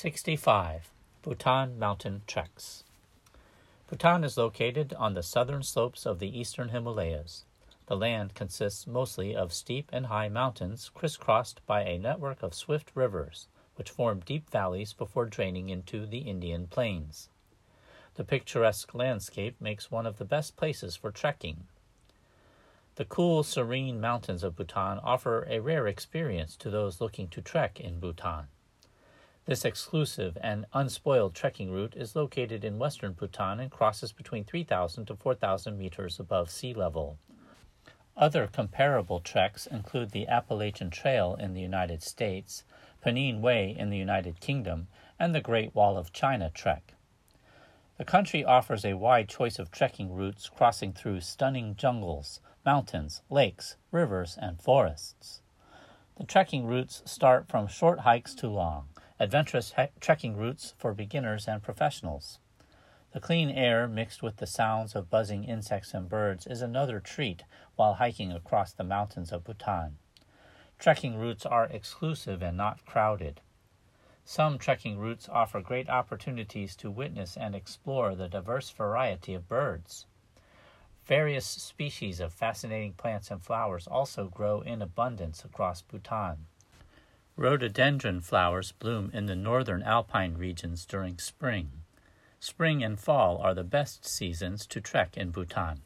65. Bhutan Mountain Treks. Bhutan is located on the southern slopes of the eastern Himalayas. The land consists mostly of steep and high mountains crisscrossed by a network of swift rivers, which form deep valleys before draining into the Indian plains. The picturesque landscape makes one of the best places for trekking. The cool, serene mountains of Bhutan offer a rare experience to those looking to trek in Bhutan. This exclusive and unspoiled trekking route is located in western Bhutan and crosses between 3,000 to 4,000 meters above sea level. Other comparable treks include the Appalachian Trail in the United States, Peninsula Way in the United Kingdom, and the Great Wall of China trek. The country offers a wide choice of trekking routes crossing through stunning jungles, mountains, lakes, rivers, and forests. The trekking routes start from short hikes to long, adventurous he- trekking routes for beginners and professionals. The clean air mixed with the sounds of buzzing insects and birds is another treat while hiking across the mountains of Bhutan. Trekking routes are exclusive and not crowded. Some trekking routes offer great opportunities to witness and explore the diverse variety of birds. Various species of fascinating plants and flowers also grow in abundance across Bhutan. Rhododendron flowers bloom in the northern alpine regions during spring. Spring and fall are the best seasons to trek in Bhutan.